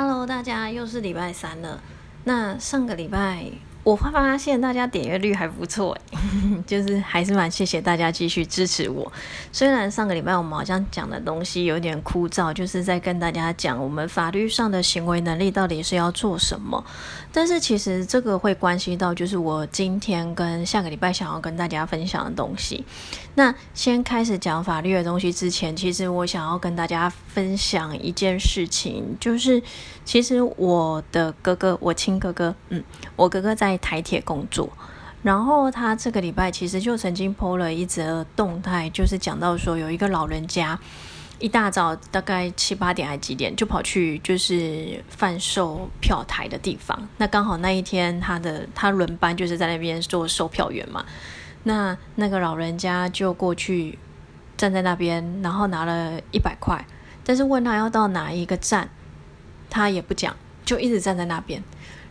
Hello，大家又是礼拜三了。那上个礼拜我发现大家点阅率还不错，就是还是蛮谢谢大家继续支持我。虽然上个礼拜我们好像讲的东西有点枯燥，就是在跟大家讲我们法律上的行为能力到底是要做什么，但是其实这个会关系到就是我今天跟下个礼拜想要跟大家分享的东西。那先开始讲法律的东西之前，其实我想要跟大家分享一件事情，就是其实我的哥哥，我亲哥哥，嗯，我哥哥在。台铁工作，然后他这个礼拜其实就曾经 PO 了一则动态，就是讲到说有一个老人家一大早大概七八点还几点就跑去就是贩售票台的地方，那刚好那一天他的他轮班就是在那边做售票员嘛，那那个老人家就过去站在那边，然后拿了一百块，但是问他要到哪一个站，他也不讲，就一直站在那边。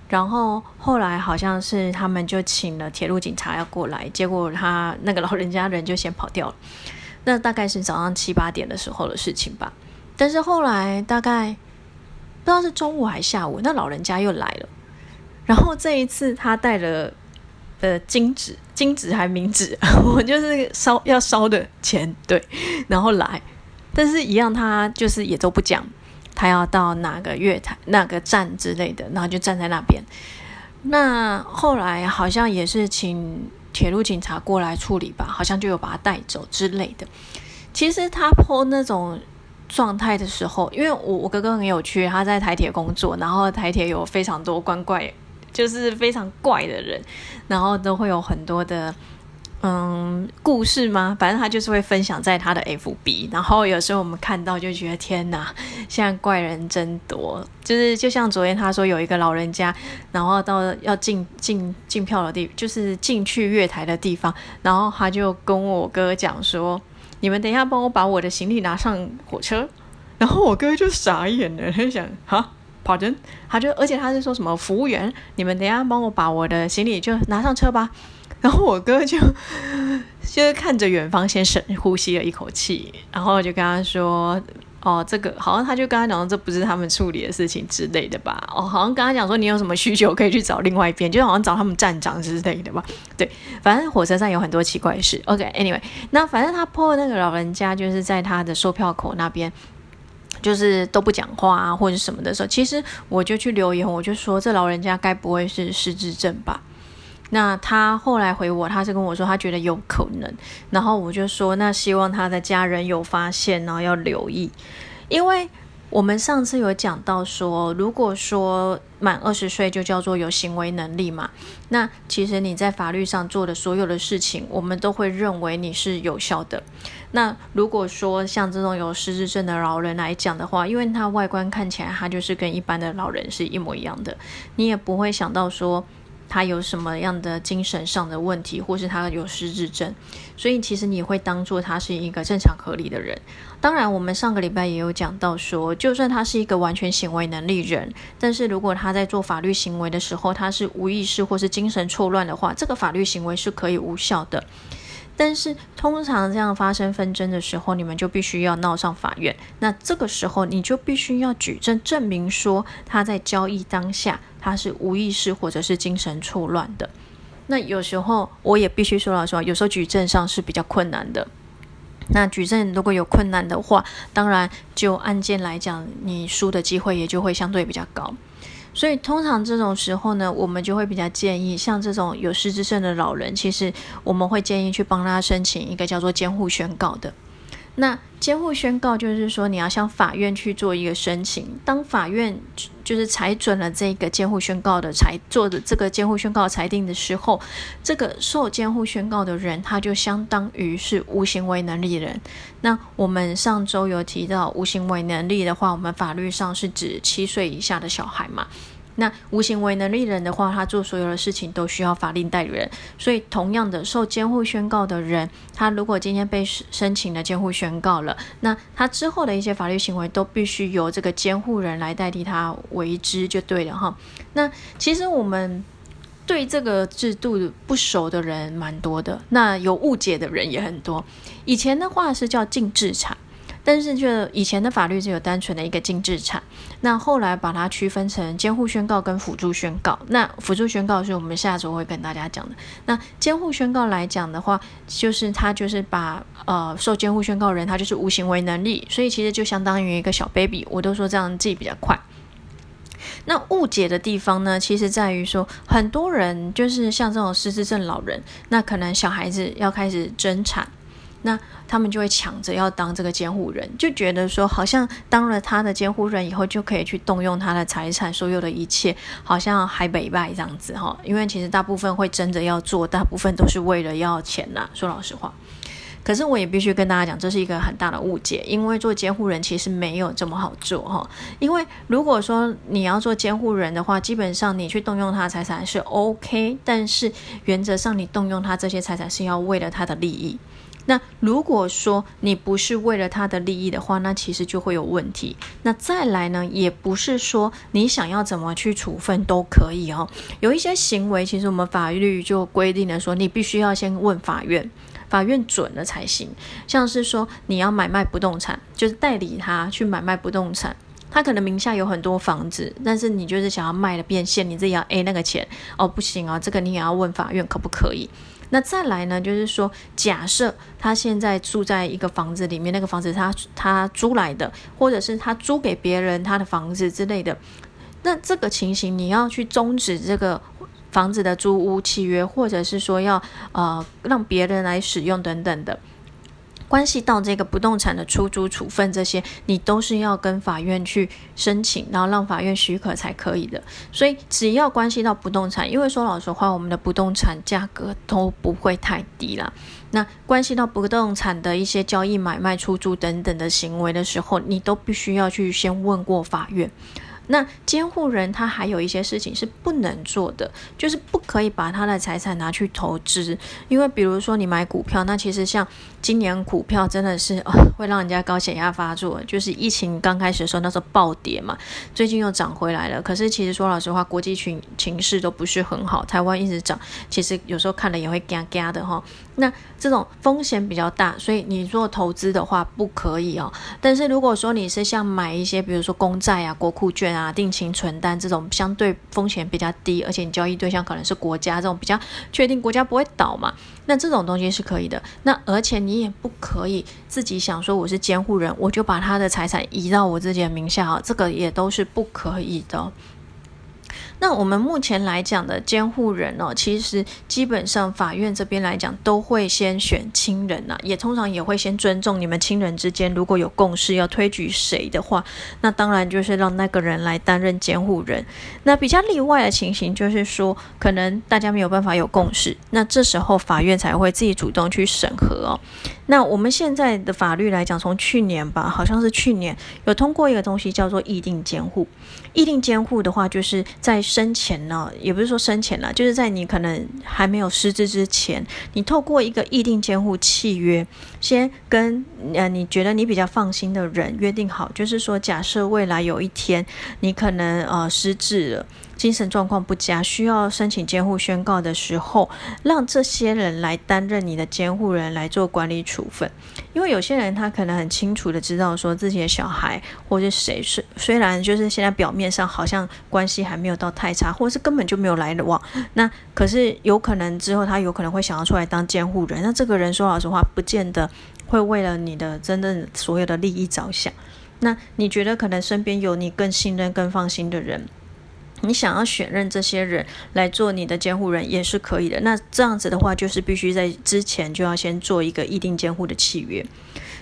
然后后来好像是他们就请了铁路警察要过来，结果他那个老人家人就先跑掉了。那大概是早上七八点的时候的事情吧。但是后来大概不知道是中午还是下午，那老人家又来了。然后这一次他带了呃金纸、金纸还冥纸，我就是烧要烧的钱对，然后来，但是一样他就是也都不讲。他要到哪个月台、哪个站之类的，然后就站在那边。那后来好像也是请铁路警察过来处理吧，好像就有把他带走之类的。其实他泼那种状态的时候，因为我我哥哥很有趣，他在台铁工作，然后台铁有非常多怪怪，就是非常怪的人，然后都会有很多的。嗯，故事吗？反正他就是会分享在他的 FB，然后有时候我们看到就觉得天哪，现在怪人真多。就是就像昨天他说有一个老人家，然后到要进进进票的地，就是进去月台的地方，然后他就跟我哥讲说：“你们等一下帮我把我的行李拿上火车。”然后我哥就傻眼了，他想：“哈，跑真？”他就而且他是说什么服务员，你们等一下帮我把我的行李就拿上车吧。然后我哥就就是看着远方，先深呼吸了一口气，然后就跟他说：“哦，这个好像他就跟他讲，这不是他们处理的事情之类的吧？哦，好像跟他讲说，你有什么需求可以去找另外一边，就好像找他们站长之类的吧？对，反正火车站有很多奇怪事。OK，Anyway，那反正他破那个老人家就是在他的售票口那边，就是都不讲话啊或者什么的时候，其实我就去留言，我就说这老人家该不会是失智症吧？”那他后来回我，他是跟我说他觉得有可能，然后我就说那希望他的家人有发现，然后要留意，因为我们上次有讲到说，如果说满二十岁就叫做有行为能力嘛，那其实你在法律上做的所有的事情，我们都会认为你是有效的。那如果说像这种有失智症的老人来讲的话，因为他外观看起来他就是跟一般的老人是一模一样的，你也不会想到说。他有什么样的精神上的问题，或是他有失智症，所以其实你会当做他是一个正常合理的人。当然，我们上个礼拜也有讲到说，就算他是一个完全行为能力人，但是如果他在做法律行为的时候，他是无意识或是精神错乱的话，这个法律行为是可以无效的。但是通常这样发生纷争的时候，你们就必须要闹上法院。那这个时候你就必须要举证证明说他在交易当下他是无意识或者是精神错乱的。那有时候我也必须说老实话，有时候举证上是比较困难的。那举证如果有困难的话，当然就案件来讲，你输的机会也就会相对比较高。所以通常这种时候呢，我们就会比较建议，像这种有失智症的老人，其实我们会建议去帮他申请一个叫做监护宣告的。那监护宣告就是说，你要向法院去做一个申请。当法院就是裁准了这个监护宣告的裁做的这个监护宣告裁定的时候，这个受监护宣告的人，他就相当于是无行为能力人。那我们上周有提到无行为能力的话，我们法律上是指七岁以下的小孩嘛。那无行为能力人的话，他做所有的事情都需要法定代理人。所以，同样的，受监护宣告的人，他如果今天被申请了监护宣告了，那他之后的一些法律行为都必须由这个监护人来代替他为之，就对了哈。那其实我们对这个制度不熟的人蛮多的，那有误解的人也很多。以前的话是叫禁制产。但是就以前的法律只有单纯的一个禁制产，那后来把它区分成监护宣告跟辅助宣告。那辅助宣告是我们下周会跟大家讲的。那监护宣告来讲的话，就是他就是把呃受监护宣告人他就是无行为能力，所以其实就相当于一个小 baby。我都说这样记比较快。那误解的地方呢，其实在于说，很多人就是像这种失智症老人，那可能小孩子要开始争产，那他们就会抢着要当这个监护人，就觉得说，好像当了他的监护人以后，就可以去动用他的财产，所有的一切，好像还北拜这样子哈。因为其实大部分会争着要做，大部分都是为了要钱呐。说老实话。可是我也必须跟大家讲，这是一个很大的误解，因为做监护人其实没有这么好做哈。因为如果说你要做监护人的话，基本上你去动用他的财产是 OK，但是原则上你动用他这些财产是要为了他的利益。那如果说你不是为了他的利益的话，那其实就会有问题。那再来呢，也不是说你想要怎么去处分都可以哦。有一些行为，其实我们法律就规定了说，你必须要先问法院。法院准了才行，像是说你要买卖不动产，就是代理他去买卖不动产，他可能名下有很多房子，但是你就是想要卖了变现，你自己要 A 那个钱哦，不行啊，这个你也要问法院可不可以？那再来呢，就是说假设他现在住在一个房子里面，那个房子他他租来的，或者是他租给别人他的房子之类的，那这个情形你要去终止这个。房子的租屋契约，或者是说要呃让别人来使用等等的，关系到这个不动产的出租处分这些，你都是要跟法院去申请，然后让法院许可才可以的。所以只要关系到不动产，因为说老实话，我们的不动产价格都不会太低啦。那关系到不动产的一些交易、买卖、出租等等的行为的时候，你都必须要去先问过法院。那监护人他还有一些事情是不能做的，就是不可以把他的财产拿去投资，因为比如说你买股票，那其实像今年股票真的是 会让人家高血压发作，就是疫情刚开始的时候那时候暴跌嘛，最近又涨回来了。可是其实说老实话，国际群情势都不是很好，台湾一直涨，其实有时候看了也会嘎嘎的哈。那这种风险比较大，所以你做投资的话不可以哦。但是如果说你是像买一些，比如说公债啊、国库券、啊定情存单这种相对风险比较低，而且你交易对象可能是国家这种比较确定国家不会倒嘛，那这种东西是可以的。那而且你也不可以自己想说我是监护人，我就把他的财产移到我自己的名下啊，这个也都是不可以的。那我们目前来讲的监护人哦，其实基本上法院这边来讲都会先选亲人呐，也通常也会先尊重你们亲人之间如果有共识要推举谁的话，那当然就是让那个人来担任监护人。那比较例外的情形就是说，可能大家没有办法有共识，那这时候法院才会自己主动去审核哦。那我们现在的法律来讲，从去年吧，好像是去年有通过一个东西叫做议定监护。议定监护的话，就是在生前呢，也不是说生前了，就是在你可能还没有失智之前，你透过一个议定监护契约，先跟呃你觉得你比较放心的人约定好，就是说假设未来有一天你可能呃失智了。精神状况不佳，需要申请监护宣告的时候，让这些人来担任你的监护人来做管理处分。因为有些人他可能很清楚的知道说自己的小孩或者谁是，虽然就是现在表面上好像关系还没有到太差，或者是根本就没有来往，那可是有可能之后他有可能会想要出来当监护人。那这个人说老实话，不见得会为了你的真正所有的利益着想。那你觉得可能身边有你更信任、更放心的人？你想要选任这些人来做你的监护人也是可以的。那这样子的话，就是必须在之前就要先做一个议定监护的契约。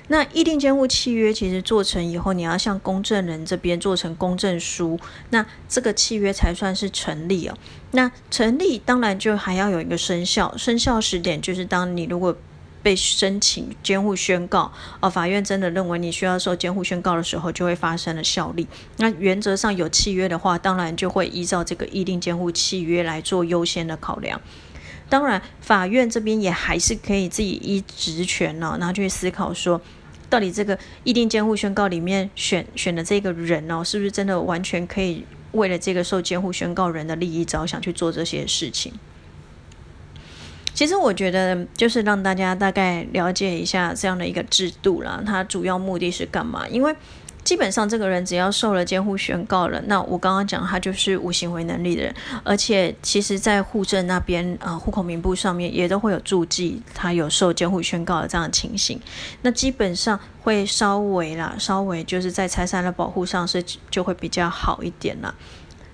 那议定监护契约其实做成以后，你要向公证人这边做成公证书，那这个契约才算是成立哦。那成立当然就还要有一个生效，生效时点就是当你如果。被申请监护宣告，而法院真的认为你需要受监护宣告的时候，就会发生了效力。那原则上有契约的话，当然就会依照这个议定监护契约来做优先的考量。当然，法院这边也还是可以自己依职权呢，然后去思考说，到底这个议定监护宣告里面选选的这个人哦，是不是真的完全可以为了这个受监护宣告人的利益着想去做这些事情？其实我觉得就是让大家大概了解一下这样的一个制度啦，它主要目的是干嘛？因为基本上这个人只要受了监护宣告了，那我刚刚讲他就是无行为能力的人，而且其实在户政那边啊，户口名簿上面也都会有注记他有受监护宣告的这样的情形，那基本上会稍微啦，稍微就是在财产的保护上是就会比较好一点啦。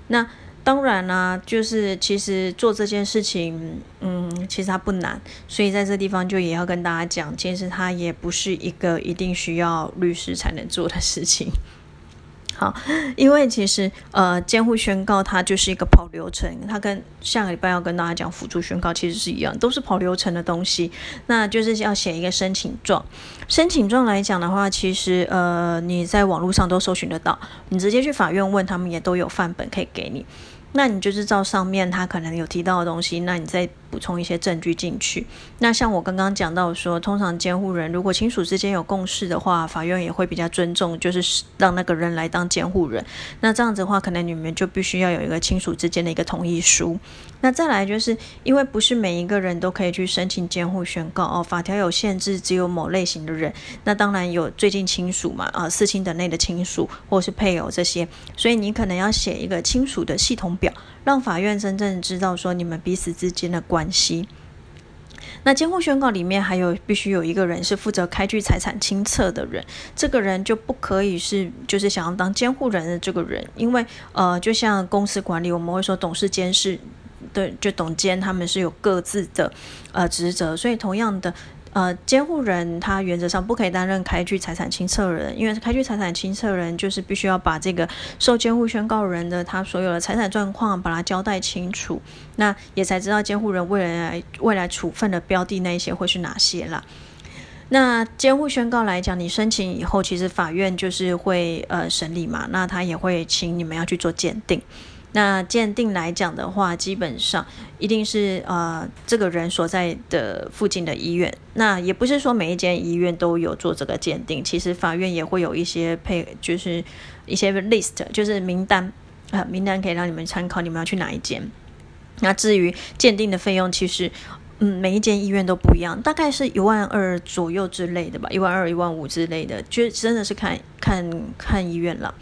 那当然啦，就是其实做这件事情，嗯，其实它不难，所以在这地方就也要跟大家讲，其实它也不是一个一定需要律师才能做的事情。好，因为其实呃，监护宣告它就是一个跑流程，它跟下个礼拜要跟大家讲辅助宣告其实是一样，都是跑流程的东西。那就是要写一个申请状，申请状来讲的话，其实呃，你在网络上都搜寻得到，你直接去法院问他们也都有范本可以给你。那你就是照上面他可能有提到的东西，那你再补充一些证据进去。那像我刚刚讲到说，通常监护人如果亲属之间有共识的话，法院也会比较尊重，就是让那个人来当监护人。那这样子的话，可能你们就必须要有一个亲属之间的一个同意书。那再来就是因为不是每一个人都可以去申请监护宣告哦，法条有限制，只有某类型的人。那当然有最近亲属嘛，啊，四亲等内的亲属或是配偶这些，所以你可能要写一个亲属的系统表，让法院真正知道说你们彼此之间的关系。那监护宣告里面还有必须有一个人是负责开具财产清册的人，这个人就不可以是就是想要当监护人的这个人，因为呃，就像公司管理，我们会说董事监事。对，就董监他们是有各自的呃职责，所以同样的呃监护人他原则上不可以担任开具财产清册人，因为开具财产清册人就是必须要把这个受监护宣告人的他所有的财产状况把它交代清楚，那也才知道监护人未来未来处分的标的那一些会是哪些啦。那监护宣告来讲，你申请以后，其实法院就是会呃审理嘛，那他也会请你们要去做鉴定。那鉴定来讲的话，基本上一定是呃这个人所在的附近的医院。那也不是说每一间医院都有做这个鉴定，其实法院也会有一些配，就是一些 list，就是名单啊，名单可以让你们参考，你们要去哪一间。那至于鉴定的费用，其实嗯每一间医院都不一样，大概是一万二左右之类的吧，一万二、一万五之类的，就真的是看看看医院了，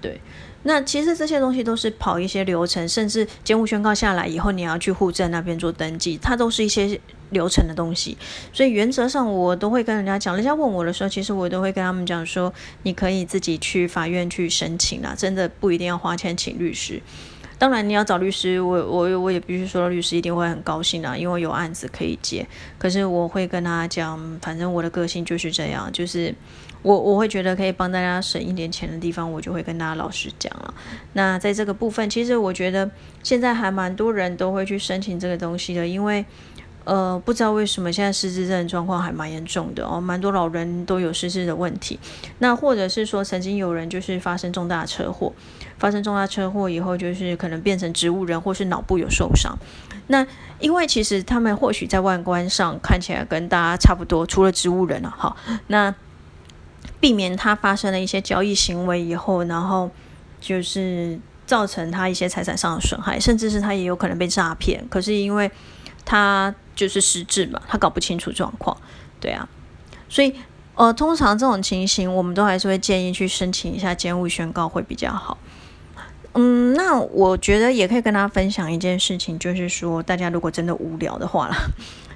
对。那其实这些东西都是跑一些流程，甚至监护宣告下来以后，你要去户政那边做登记，它都是一些流程的东西。所以原则上我都会跟人家讲，人家问我的时候，其实我都会跟他们讲说，你可以自己去法院去申请啦，真的不一定要花钱请律师。当然你要找律师，我我我也必须说，律师一定会很高兴啊，因为有案子可以接。可是我会跟他讲，反正我的个性就是这样，就是。我我会觉得可以帮大家省一点钱的地方，我就会跟大家老实讲了。那在这个部分，其实我觉得现在还蛮多人都会去申请这个东西的，因为呃不知道为什么现在失智症状况还蛮严重的哦，蛮多老人都有失智的问题。那或者是说曾经有人就是发生重大车祸，发生重大车祸以后就是可能变成植物人，或是脑部有受伤。那因为其实他们或许在外观上看起来跟大家差不多，除了植物人了哈。那避免他发生了一些交易行为以后，然后就是造成他一些财产上的损害，甚至是他也有可能被诈骗。可是因为他就是失智嘛，他搞不清楚状况，对啊，所以呃，通常这种情形，我们都还是会建议去申请一下监护宣告会比较好。嗯，那我觉得也可以跟大家分享一件事情，就是说大家如果真的无聊的话啦，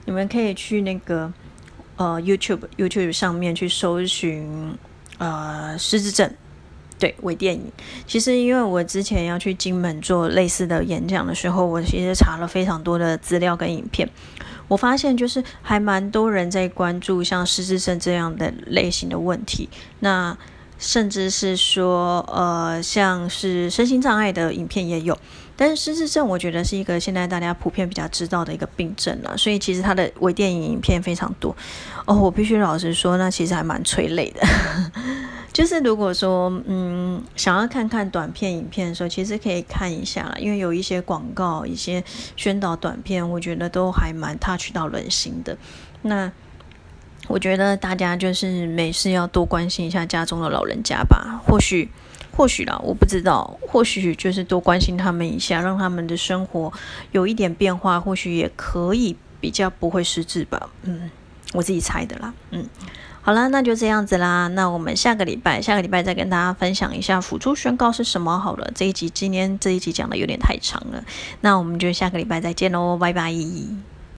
你们可以去那个。呃，YouTube YouTube 上面去搜寻呃失智症，对微电影。其实因为我之前要去金门做类似的演讲的时候，我其实查了非常多的资料跟影片。我发现就是还蛮多人在关注像失智症这样的类型的问题。那甚至是说呃像是身心障碍的影片也有。但是失智症，我觉得是一个现在大家普遍比较知道的一个病症了，所以其实它的微电影影片非常多哦。我必须老实说，那其实还蛮催泪的。就是如果说嗯想要看看短片影片的时候，其实可以看一下啦，因为有一些广告、一些宣导短片，我觉得都还蛮 touch 到人心的。那我觉得大家就是没事要多关心一下家中的老人家吧，或许。或许啦，我不知道，或许就是多关心他们一下，让他们的生活有一点变化，或许也可以比较不会失智吧。嗯，我自己猜的啦。嗯，好啦，那就这样子啦。那我们下个礼拜，下个礼拜再跟大家分享一下辅助宣告是什么好了。这一集今天这一集讲的有点太长了，那我们就下个礼拜再见喽，拜拜。